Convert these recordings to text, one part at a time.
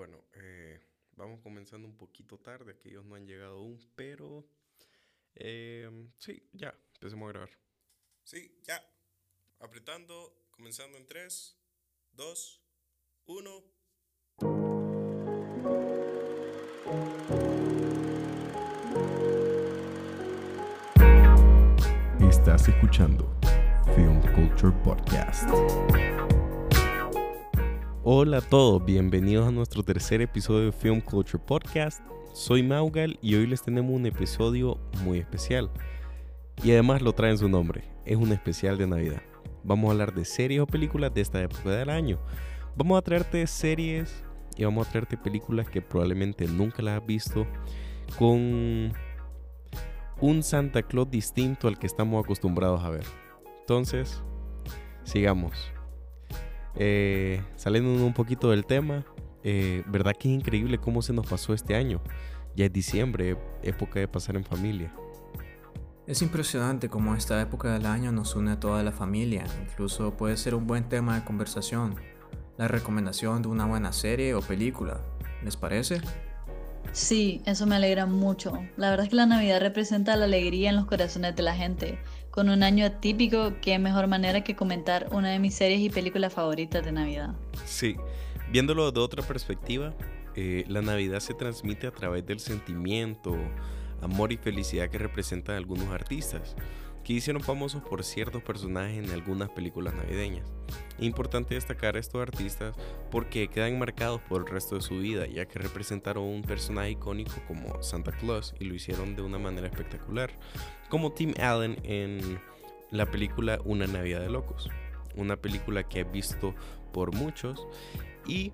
Bueno, eh, vamos comenzando un poquito tarde, aquellos no han llegado aún, pero em, sí, ya, empecemos a grabar. Sí, ya. Apretando, comenzando en 3, 2, 1. Estás escuchando Film Culture Podcast. Hola a todos, bienvenidos a nuestro tercer episodio de Film Culture Podcast. Soy Maugal y hoy les tenemos un episodio muy especial. Y además lo trae en su nombre, es un especial de Navidad. Vamos a hablar de series o películas de esta época del año. Vamos a traerte series y vamos a traerte películas que probablemente nunca las has visto con un Santa Claus distinto al que estamos acostumbrados a ver. Entonces, sigamos. Eh, saliendo un poquito del tema, eh, ¿verdad que es increíble cómo se nos pasó este año? Ya es diciembre, época de pasar en familia. Es impresionante cómo esta época del año nos une a toda la familia, incluso puede ser un buen tema de conversación, la recomendación de una buena serie o película, ¿les parece? Sí, eso me alegra mucho. La verdad es que la Navidad representa la alegría en los corazones de la gente. Con un año atípico, qué mejor manera que comentar una de mis series y películas favoritas de Navidad. Sí, viéndolo de otra perspectiva, eh, la Navidad se transmite a través del sentimiento, amor y felicidad que representan algunos artistas que hicieron famosos por ciertos personajes en algunas películas navideñas. Importante destacar a estos artistas porque quedan marcados por el resto de su vida, ya que representaron un personaje icónico como Santa Claus y lo hicieron de una manera espectacular, como Tim Allen en la película Una Navidad de Locos, una película que he visto por muchos y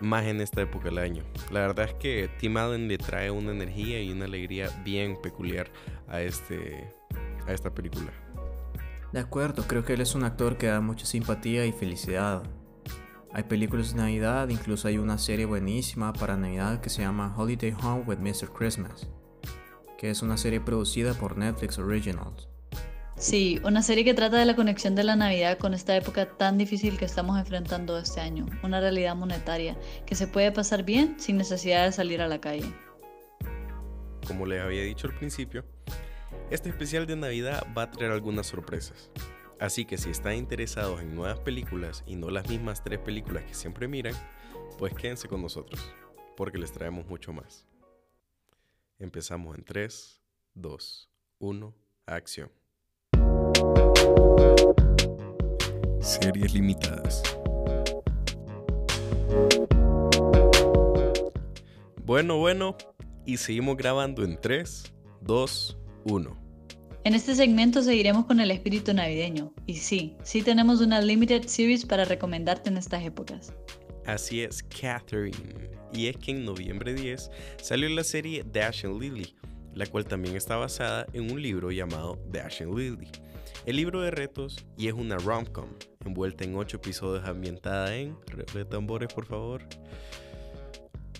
más en esta época del año. La verdad es que Tim Allen le trae una energía y una alegría bien peculiar a este a esta película. De acuerdo, creo que él es un actor que da mucha simpatía y felicidad. Hay películas de Navidad, incluso hay una serie buenísima para Navidad que se llama Holiday Home with Mr. Christmas, que es una serie producida por Netflix Originals. Sí, una serie que trata de la conexión de la Navidad con esta época tan difícil que estamos enfrentando este año, una realidad monetaria que se puede pasar bien sin necesidad de salir a la calle. Como les había dicho al principio, este especial de Navidad va a traer algunas sorpresas. Así que si están interesados en nuevas películas y no las mismas tres películas que siempre miran, pues quédense con nosotros, porque les traemos mucho más. Empezamos en 3, 2, 1, acción. Series limitadas. Bueno, bueno, y seguimos grabando en 3, 2, 1. En este segmento seguiremos con el espíritu navideño. Y sí, sí tenemos una limited series para recomendarte en estas épocas. Así es, Catherine. Y es que en noviembre 10 salió la serie Dash and Lily, la cual también está basada en un libro llamado Dash and Lily. El libro de retos y es una rom-com, envuelta en 8 episodios ambientada en... de tambores, por favor.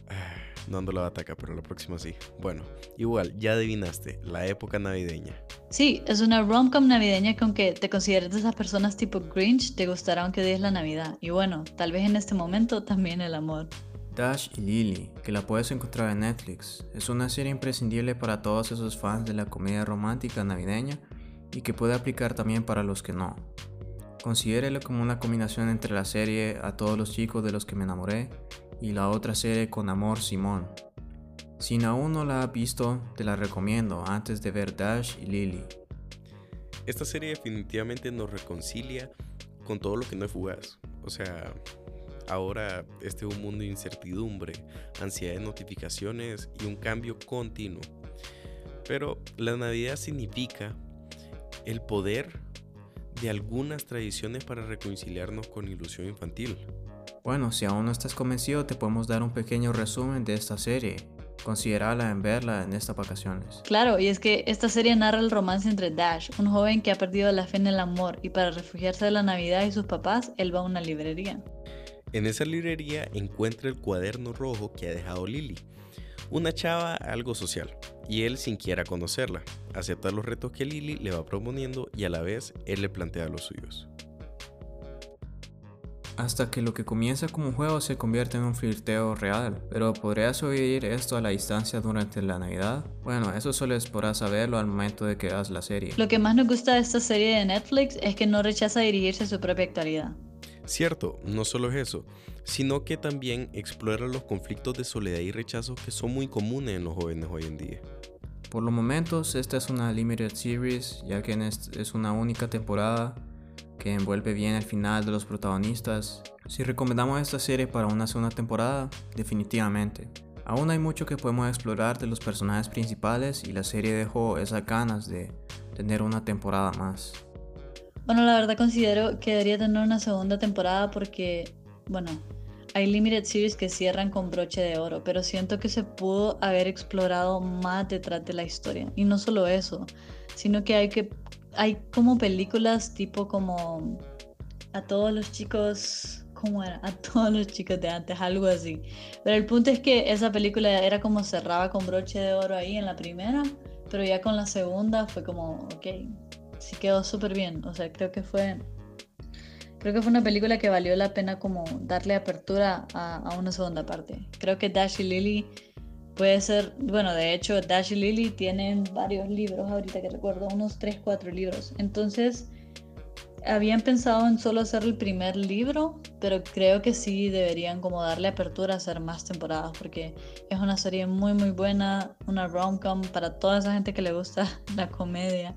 Ah, no ando la bataca, pero la próxima sí. Bueno, igual, ya adivinaste, la época navideña. Sí, es una rom-com navideña que aunque te consideres de esas personas tipo Grinch, te gustará aunque odies la Navidad. Y bueno, tal vez en este momento también el amor. Dash y Lily, que la puedes encontrar en Netflix, es una serie imprescindible para todos esos fans de la comedia romántica navideña y que puede aplicar también para los que no. Considérelo como una combinación entre la serie A todos los chicos de los que me enamoré y la otra serie Con Amor Simón. Si aún no la has visto, te la recomiendo antes de ver Dash y Lily. Esta serie definitivamente nos reconcilia con todo lo que no es fugaz. O sea, ahora este es un mundo de incertidumbre, ansiedad de notificaciones y un cambio continuo. Pero la Navidad significa el poder de algunas tradiciones para reconciliarnos con ilusión infantil. Bueno, si aún no estás convencido, te podemos dar un pequeño resumen de esta serie. Considerala en verla en estas vacaciones. Claro, y es que esta serie narra el romance entre Dash, un joven que ha perdido la fe en el amor, y para refugiarse de la Navidad y sus papás, él va a una librería. En esa librería encuentra el cuaderno rojo que ha dejado Lily, una chava algo social, y él sin quiera conocerla, acepta los retos que Lily le va proponiendo y a la vez él le plantea los suyos. Hasta que lo que comienza como un juego se convierte en un flirteo real. Pero ¿podrías oír esto a la distancia durante la Navidad? Bueno, eso solo podrás saberlo al momento de que veas la serie. Lo que más nos gusta de esta serie de Netflix es que no rechaza dirigirse a su propia actualidad. Cierto, no solo es eso, sino que también explora los conflictos de soledad y rechazo que son muy comunes en los jóvenes hoy en día. Por los momentos, esta es una limited series, ya que es una única temporada que envuelve bien el final de los protagonistas. Si recomendamos esta serie para una segunda temporada, definitivamente. Aún hay mucho que podemos explorar de los personajes principales y la serie dejó esas ganas de tener una temporada más. Bueno, la verdad considero que debería tener una segunda temporada porque, bueno, hay limited series que cierran con broche de oro, pero siento que se pudo haber explorado más detrás de la historia. Y no solo eso, sino que hay que hay como películas tipo como a todos los chicos, ¿cómo era? A todos los chicos de antes, algo así. Pero el punto es que esa película era como cerraba con broche de oro ahí en la primera, pero ya con la segunda fue como, ok, sí quedó súper bien. O sea, creo que fue. Creo que fue una película que valió la pena como darle apertura a, una segunda parte. Creo que Dash y Lily puede ser, bueno, de hecho Dash y Lily tienen varios libros ahorita que recuerdo, unos 3, 4 libros. Entonces, habían pensado en solo hacer el primer libro, pero creo que sí deberían como darle apertura a hacer más temporadas porque es una serie muy muy buena, una rom-com para toda esa gente que le gusta la comedia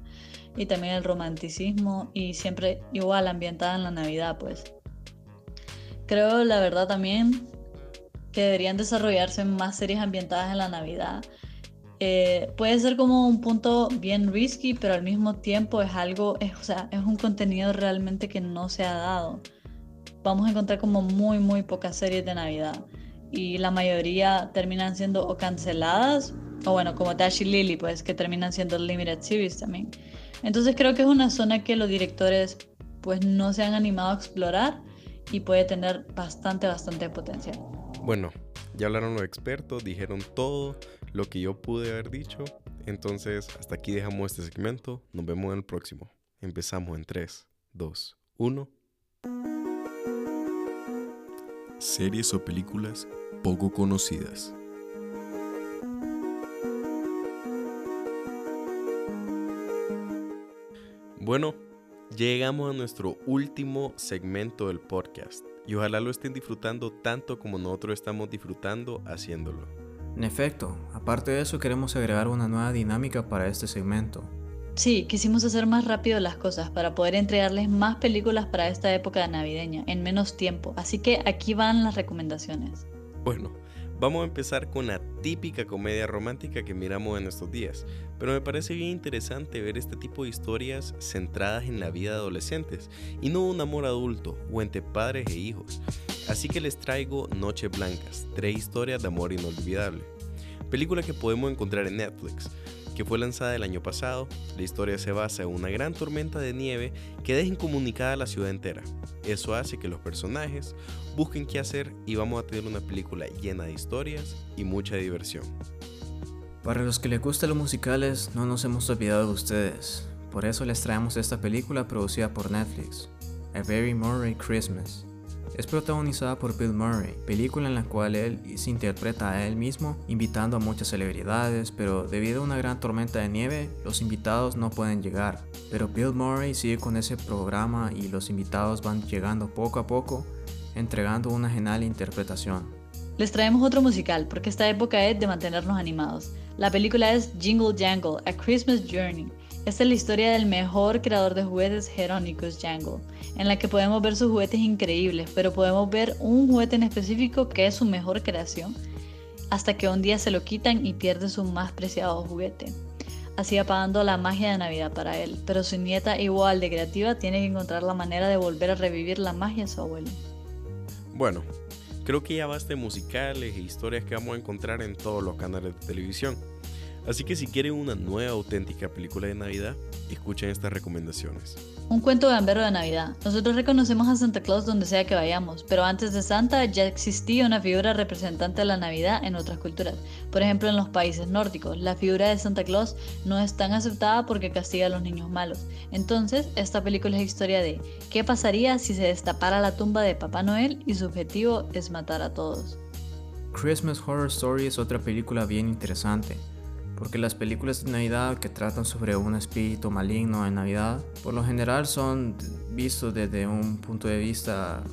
y también el romanticismo y siempre igual ambientada en la Navidad, pues. Creo la verdad también que deberían desarrollarse más series ambientadas en la Navidad. Eh, puede ser como un punto bien risky, pero al mismo tiempo es algo, es, o sea, es un contenido realmente que no se ha dado. Vamos a encontrar como muy, muy pocas series de Navidad. Y la mayoría terminan siendo o canceladas, o bueno, como Dash y Lily, pues que terminan siendo limited series también. Entonces creo que es una zona que los directores pues no se han animado a explorar y puede tener bastante, bastante potencial. Bueno, ya hablaron los expertos, dijeron todo lo que yo pude haber dicho. Entonces, hasta aquí dejamos este segmento. Nos vemos en el próximo. Empezamos en 3, 2, 1. Series o películas poco conocidas. Bueno, llegamos a nuestro último segmento del podcast y ojalá lo estén disfrutando tanto como nosotros estamos disfrutando haciéndolo. En efecto, aparte de eso queremos agregar una nueva dinámica para este segmento. Sí, quisimos hacer más rápido las cosas para poder entregarles más películas para esta época navideña en menos tiempo, así que aquí van las recomendaciones. Bueno, Vamos a empezar con la típica comedia romántica que miramos en estos días, pero me parece bien interesante ver este tipo de historias centradas en la vida de adolescentes y no un amor adulto o entre padres e hijos. Así que les traigo Noches Blancas, tres historias de amor inolvidable. Película que podemos encontrar en Netflix que fue lanzada el año pasado. La historia se basa en una gran tormenta de nieve que deja incomunicada a la ciudad entera. Eso hace que los personajes busquen qué hacer y vamos a tener una película llena de historias y mucha diversión. Para los que les gustan los musicales, no nos hemos olvidado de ustedes. Por eso les traemos esta película producida por Netflix, A Very Murray Christmas. Es protagonizada por Bill Murray, película en la cual él se interpreta a él mismo, invitando a muchas celebridades, pero debido a una gran tormenta de nieve, los invitados no pueden llegar. Pero Bill Murray sigue con ese programa y los invitados van llegando poco a poco, entregando una genial interpretación. Les traemos otro musical, porque esta época es de mantenernos animados. La película es Jingle Jangle, A Christmas Journey. Esta es la historia del mejor creador de juguetes, Jeronicus Jangle, en la que podemos ver sus juguetes increíbles, pero podemos ver un juguete en específico que es su mejor creación, hasta que un día se lo quitan y pierde su más preciado juguete, así apagando la magia de Navidad para él. Pero su nieta, igual de creativa, tiene que encontrar la manera de volver a revivir la magia de su abuelo. Bueno, creo que ya basta de musicales e historias que vamos a encontrar en todos los canales de televisión. Así que si quieren una nueva auténtica película de Navidad, escuchen estas recomendaciones. Un cuento gambero de Navidad. Nosotros reconocemos a Santa Claus donde sea que vayamos, pero antes de Santa ya existía una figura representante de la Navidad en otras culturas. Por ejemplo, en los países nórdicos, la figura de Santa Claus no es tan aceptada porque castiga a los niños malos. Entonces, esta película es historia de qué pasaría si se destapara la tumba de Papá Noel y su objetivo es matar a todos. Christmas Horror Story es otra película bien interesante porque las películas de Navidad que tratan sobre un espíritu maligno en Navidad, por lo general son vistos desde un punto de vista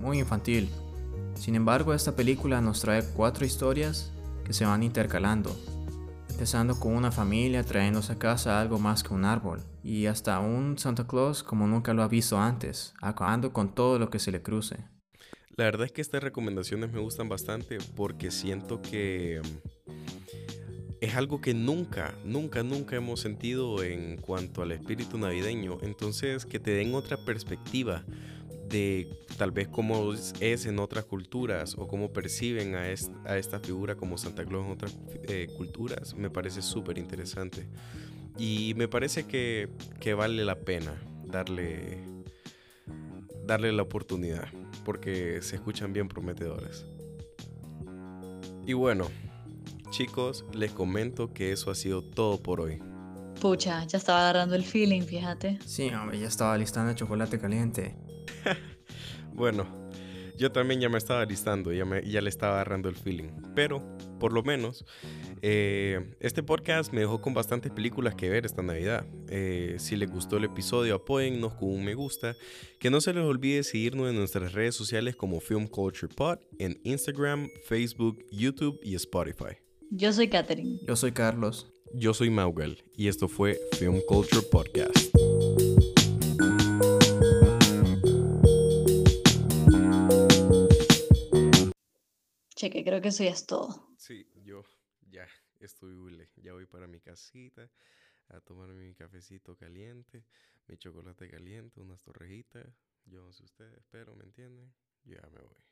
muy infantil. Sin embargo, esta película nos trae cuatro historias que se van intercalando, empezando con una familia trayéndose a casa algo más que un árbol, y hasta un Santa Claus como nunca lo ha visto antes, acabando con todo lo que se le cruce. La verdad es que estas recomendaciones me gustan bastante porque siento que es algo que nunca, nunca, nunca hemos sentido en cuanto al espíritu navideño. Entonces, que te den otra perspectiva de tal vez cómo es en otras culturas o cómo perciben a, esta figura como Santa Claus en otras eh, culturas, me parece súper interesante. Y me parece que, que, vale la pena darle, darle la oportunidad, porque se escuchan bien prometedores. Y bueno, Chicos, les comento que eso ha sido todo por hoy. Pucha, ya estaba agarrando el feeling, fíjate. Sí, hombre, ya estaba listando chocolate caliente. bueno, yo también ya me estaba listando, ya, me, ya le estaba agarrando el feeling. Pero, por lo menos, eh, este podcast me dejó con bastantes películas que ver esta Navidad. Eh, si les gustó el episodio, apóyennos con un me gusta. Que no se les olvide seguirnos en nuestras redes sociales como Film Culture Pod en Instagram, Facebook, YouTube y Spotify. Yo soy Katherine. Yo soy Carlos. Yo soy Maugal y esto fue Film Culture Podcast. Cheque, creo que eso ya es todo. Sí, yo ya estoy hule. Ya voy para mi casita a tomarme mi cafecito caliente, mi chocolate caliente, unas torrejitas. Yo no sé ustedes, pero ¿me entienden? Ya me voy.